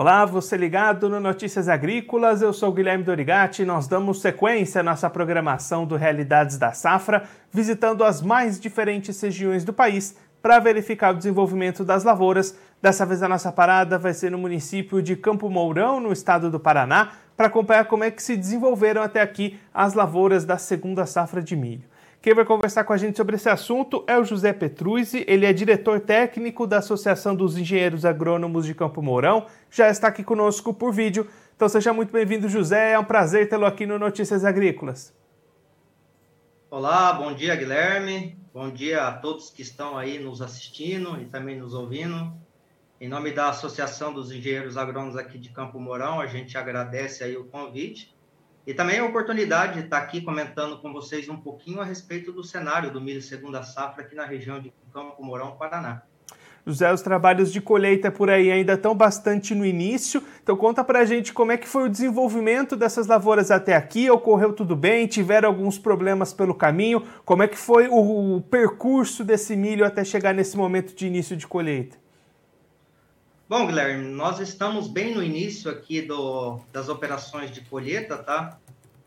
Olá, você ligado no Notícias Agrícolas, eu sou Guilherme Dorigati e nós damos sequência à nossa programação do Realidades da Safra, visitando as mais diferentes regiões do país para verificar o desenvolvimento das lavouras. Dessa vez a nossa parada vai ser no município de Campo Mourão, no estado do Paraná, para acompanhar como é que se desenvolveram até aqui as lavouras da segunda safra de milho. Quem vai conversar com a gente sobre esse assunto é o José Petruzzi, ele é diretor técnico da Associação dos Engenheiros Agrônomos de Campo Mourão, já está aqui conosco por vídeo. Então seja muito bem-vindo, José, é um prazer tê-lo aqui no Notícias Agrícolas. Olá, bom dia, Guilherme. Bom dia a todos que estão aí nos assistindo e também nos ouvindo. Em nome da Associação dos Engenheiros Agrônomos aqui de Campo Mourão, a gente agradece aí o convite e também a oportunidade de estar aqui comentando com vocês um pouquinho a respeito do cenário do milho segunda safra aqui na região de Campo Mourão, Paraná. José, os trabalhos de colheita por aí ainda estão bastante no início, então conta pra gente como é que foi o desenvolvimento dessas lavouras até aqui, ocorreu tudo bem, tiveram alguns problemas pelo caminho, como é que foi o percurso desse milho até chegar nesse momento de início de colheita? Bom, Guilherme, nós estamos bem no início aqui do, das operações de colheita, tá?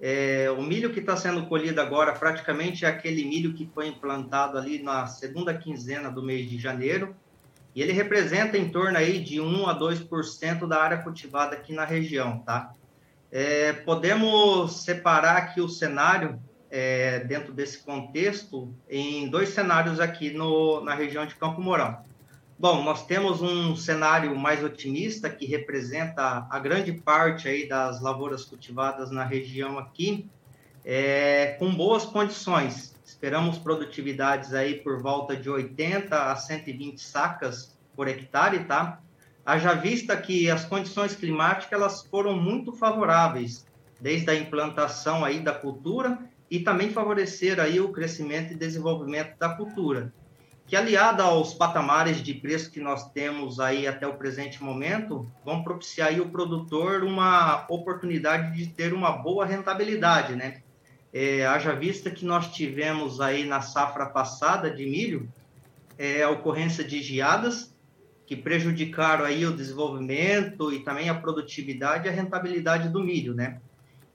É, o milho que está sendo colhido agora praticamente é aquele milho que foi implantado ali na segunda quinzena do mês de janeiro, e ele representa em torno aí de 1 a 2% da área cultivada aqui na região, tá? É, podemos separar aqui o cenário é, dentro desse contexto em dois cenários aqui no, na região de Campo Mourão. Bom, nós temos um cenário mais otimista que representa a grande parte aí das lavouras cultivadas na região aqui, é, com boas condições. Esperamos produtividades aí por volta de 80 a 120 sacas por hectare, tá? Haja vista que as condições climáticas elas foram muito favoráveis, desde a implantação aí da cultura e também favorecer aí o crescimento e desenvolvimento da cultura que aliada aos patamares de preço que nós temos aí até o presente momento, vão propiciar aí o produtor uma oportunidade de ter uma boa rentabilidade, né? É, haja vista que nós tivemos aí na safra passada de milho é, a ocorrência de geadas que prejudicaram aí o desenvolvimento e também a produtividade e a rentabilidade do milho, né?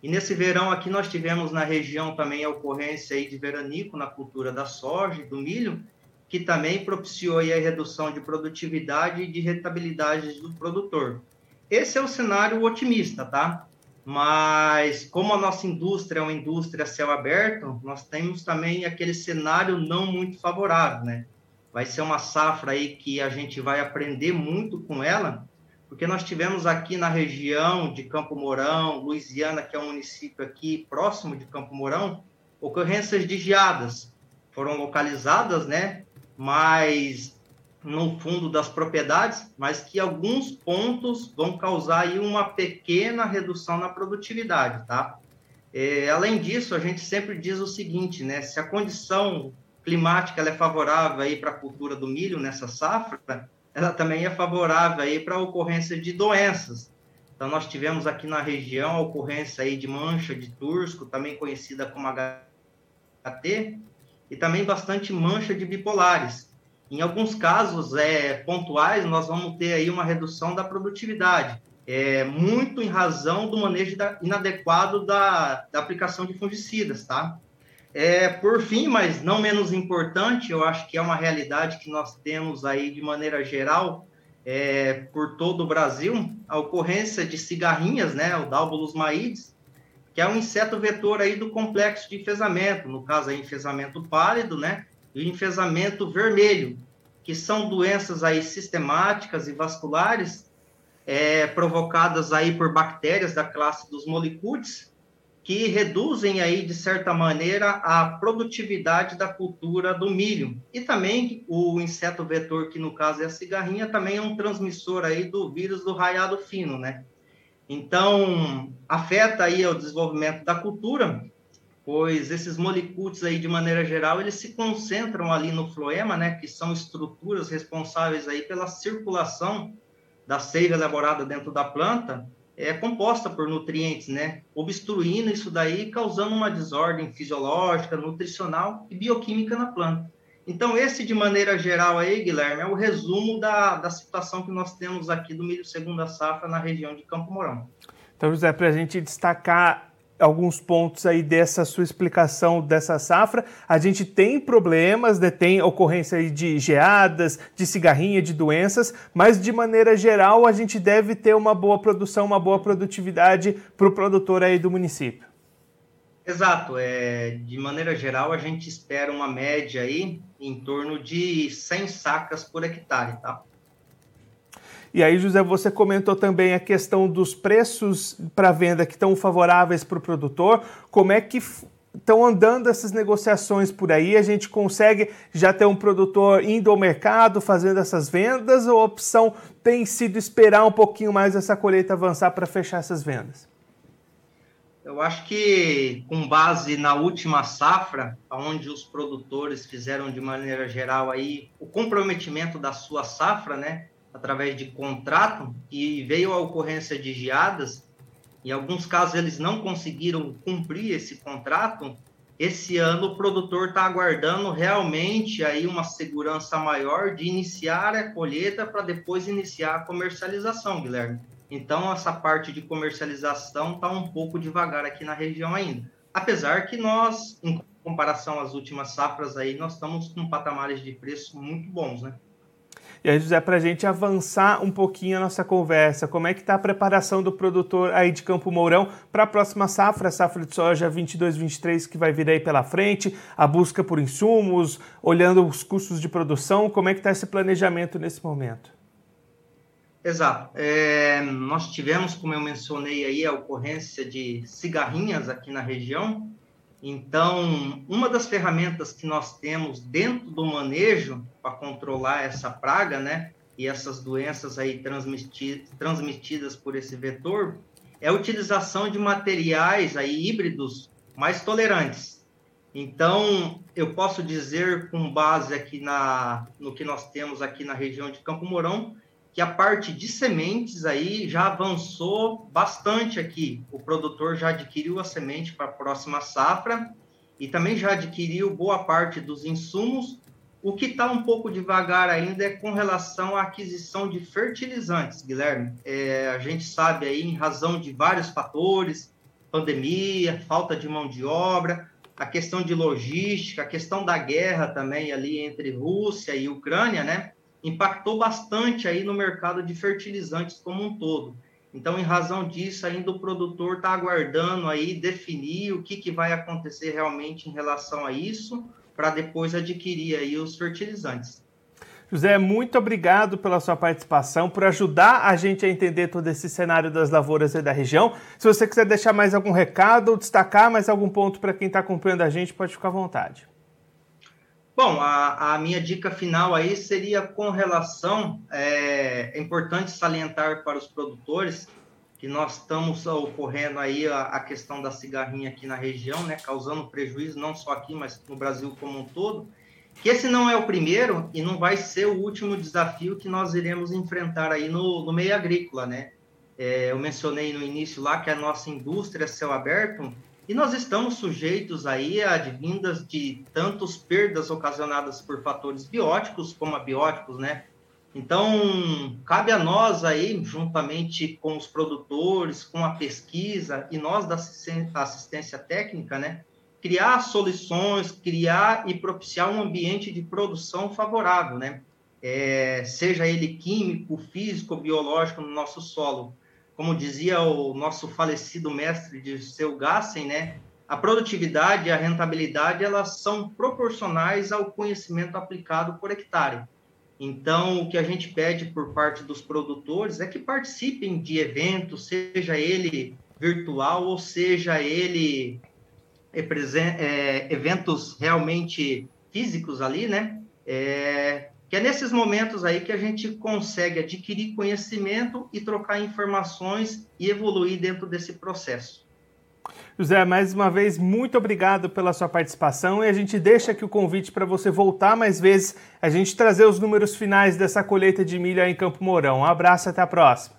E nesse verão aqui nós tivemos na região também a ocorrência aí de veranico na cultura da soja e do milho, que também propiciou a redução de produtividade e de rentabilidade do produtor. Esse é o cenário otimista, tá? Mas como a nossa indústria é uma indústria céu aberto, nós temos também aquele cenário não muito favorável, né? Vai ser uma safra aí que a gente vai aprender muito com ela, porque nós tivemos aqui na região de Campo Mourão, Louisiana, que é um município aqui próximo de Campo Mourão, ocorrências de geadas foram localizadas, né? Mais no fundo das propriedades, mas que alguns pontos vão causar aí uma pequena redução na produtividade, tá? É, além disso, a gente sempre diz o seguinte, né? Se a condição climática é favorável aí para a cultura do milho nessa safra, ela também é favorável aí para a ocorrência de doenças. Então, nós tivemos aqui na região a ocorrência aí de mancha de tursco, também conhecida como HT, e também bastante mancha de bipolares. Em alguns casos é, pontuais, nós vamos ter aí uma redução da produtividade, é, muito em razão do manejo da, inadequado da, da aplicação de fungicidas, tá? É, por fim, mas não menos importante, eu acho que é uma realidade que nós temos aí de maneira geral é, por todo o Brasil, a ocorrência de cigarrinhas, né, o Dálbulos maides, que é um inseto vetor aí do complexo de enfesamento, no caso aí enfesamento pálido, né, e o enfesamento vermelho, que são doenças aí sistemáticas e vasculares é, provocadas aí por bactérias da classe dos molicutes, que reduzem aí de certa maneira a produtividade da cultura do milho. E também o inseto vetor, que no caso é a cigarrinha, também é um transmissor aí do vírus do raiado fino, né? Então, afeta aí o desenvolvimento da cultura, pois esses molicutes aí, de maneira geral, eles se concentram ali no floema, né, que são estruturas responsáveis aí pela circulação da seiva elaborada dentro da planta, é composta por nutrientes, né, obstruindo isso daí, causando uma desordem fisiológica, nutricional e bioquímica na planta. Então, esse, de maneira geral aí, Guilherme, é o resumo da, da situação que nós temos aqui do milho segunda safra na região de Campo Mourão. Então, José, para a gente destacar alguns pontos aí dessa sua explicação dessa safra. A gente tem problemas, né? tem ocorrência de geadas, de cigarrinha, de doenças, mas de maneira geral a gente deve ter uma boa produção, uma boa produtividade para o produtor aí do município. Exato, é, de maneira geral a gente espera uma média aí em torno de 100 sacas por hectare, tá? E aí, José, você comentou também a questão dos preços para venda que estão favoráveis para o produtor. Como é que estão andando essas negociações por aí? A gente consegue já ter um produtor indo ao mercado fazendo essas vendas ou a opção tem sido esperar um pouquinho mais essa colheita avançar para fechar essas vendas? Eu acho que com base na última safra, onde os produtores fizeram de maneira geral aí o comprometimento da sua safra, né? através de contrato e veio a ocorrência de geadas, em alguns casos eles não conseguiram cumprir esse contrato, esse ano o produtor está aguardando realmente aí uma segurança maior de iniciar a colheita para depois iniciar a comercialização, Guilherme. Então essa parte de comercialização está um pouco devagar aqui na região ainda. Apesar que nós, em comparação às últimas safras aí, nós estamos com patamares de preço muito bons, né? E aí, José, para a gente avançar um pouquinho a nossa conversa, como é que está a preparação do produtor aí de Campo Mourão para a próxima safra, safra de soja 22-23 que vai vir aí pela frente, a busca por insumos, olhando os custos de produção, como é que está esse planejamento nesse momento? Exato. É, nós tivemos, como eu mencionei aí, a ocorrência de cigarrinhas aqui na região, então, uma das ferramentas que nós temos dentro do manejo para controlar essa praga, né, e essas doenças aí transmitidas, transmitidas por esse vetor, é a utilização de materiais aí híbridos mais tolerantes. Então, eu posso dizer com base aqui na no que nós temos aqui na região de Campo Mourão, que a parte de sementes aí já avançou bastante aqui. O produtor já adquiriu a semente para a próxima safra e também já adquiriu boa parte dos insumos. O que está um pouco devagar ainda é com relação à aquisição de fertilizantes, Guilherme. É, a gente sabe aí, em razão de vários fatores, pandemia, falta de mão de obra, a questão de logística, a questão da guerra também ali entre Rússia e Ucrânia, né? Impactou bastante aí no mercado de fertilizantes como um todo. Então, em razão disso, ainda o produtor está aguardando aí definir o que, que vai acontecer realmente em relação a isso, para depois adquirir aí os fertilizantes. José, muito obrigado pela sua participação, por ajudar a gente a entender todo esse cenário das lavouras e da região. Se você quiser deixar mais algum recado ou destacar mais algum ponto para quem está acompanhando a gente, pode ficar à vontade. Bom, a, a, minha dica final aí seria com relação, é, é, importante salientar para os produtores que nós estamos ocorrendo aí a, a, questão da cigarrinha aqui na região, né, causando prejuízo não só aqui, mas no Brasil como um todo, que esse não é o primeiro e não vai ser o último desafio que nós iremos enfrentar aí no, no meio agrícola, né. É, eu mencionei no início lá que a nossa indústria é céu aberto, e nós estamos sujeitos aí a advindas de tantos perdas ocasionadas por fatores bióticos como abióticos, né? Então, cabe a nós aí, juntamente com os produtores, com a pesquisa e nós da assistência técnica, né? Criar soluções, criar e propiciar um ambiente de produção favorável, né? É, seja ele químico, físico, biológico no nosso solo como dizia o nosso falecido mestre de seu Gassen, né? A produtividade e a rentabilidade elas são proporcionais ao conhecimento aplicado por hectare. Então, o que a gente pede por parte dos produtores é que participem de eventos, seja ele virtual ou seja ele é, é eventos realmente físicos ali, né? É, que é nesses momentos aí que a gente consegue adquirir conhecimento e trocar informações e evoluir dentro desse processo. José, mais uma vez, muito obrigado pela sua participação e a gente deixa aqui o convite para você voltar mais vezes, a gente trazer os números finais dessa colheita de milho aí em Campo Mourão. Um abraço e até a próxima.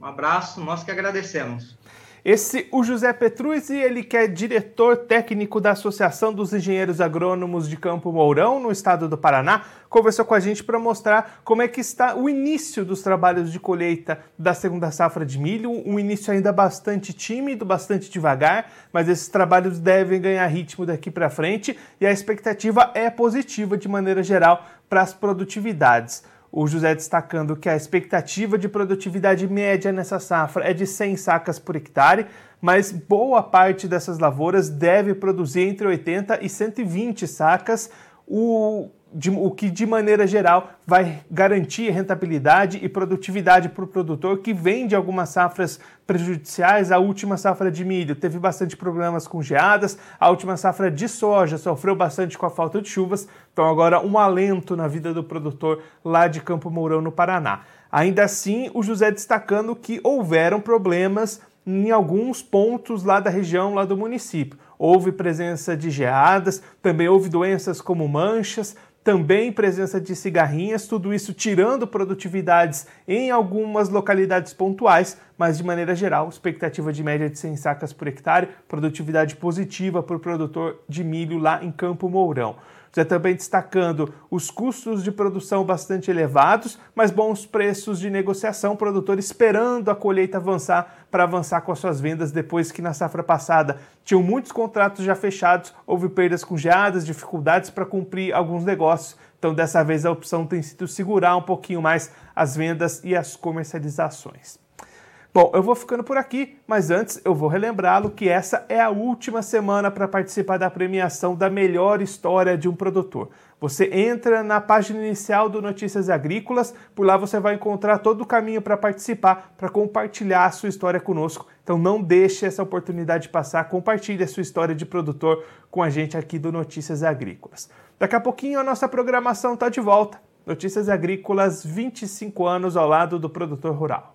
Um abraço, nós que agradecemos. Esse, o José Petruzzi, ele que é diretor técnico da Associação dos Engenheiros Agrônomos de Campo Mourão, no estado do Paraná, conversou com a gente para mostrar como é que está o início dos trabalhos de colheita da segunda safra de milho, um início ainda bastante tímido, bastante devagar, mas esses trabalhos devem ganhar ritmo daqui para frente e a expectativa é positiva de maneira geral para as produtividades. O José destacando que a expectativa de produtividade média nessa safra é de 100 sacas por hectare, mas boa parte dessas lavouras deve produzir entre 80 e 120 sacas, o de, o que de maneira geral vai garantir rentabilidade e produtividade para o produtor que vende algumas safras prejudiciais. A última safra de milho teve bastante problemas com geadas, a última safra de soja sofreu bastante com a falta de chuvas, então agora um alento na vida do produtor lá de Campo Mourão, no Paraná. Ainda assim, o José destacando que houveram problemas em alguns pontos lá da região, lá do município. Houve presença de geadas, também houve doenças como manchas, também presença de cigarrinhas, tudo isso tirando produtividades em algumas localidades pontuais, mas de maneira geral, expectativa de média de 100 sacas por hectare, produtividade positiva para o produtor de milho lá em Campo Mourão. Já também destacando os custos de produção bastante elevados, mas bons preços de negociação, produtor esperando a colheita avançar para avançar com as suas vendas depois que na safra passada tinham muitos contratos já fechados, houve perdas com geadas, dificuldades para cumprir alguns negócios. Então, dessa vez, a opção tem sido segurar um pouquinho mais as vendas e as comercializações. Bom, eu vou ficando por aqui, mas antes eu vou relembrá-lo que essa é a última semana para participar da premiação da melhor história de um produtor. Você entra na página inicial do Notícias Agrícolas, por lá você vai encontrar todo o caminho para participar, para compartilhar a sua história conosco. Então não deixe essa oportunidade passar, compartilhe a sua história de produtor com a gente aqui do Notícias Agrícolas. Daqui a pouquinho a nossa programação está de volta. Notícias Agrícolas, 25 anos ao lado do produtor rural.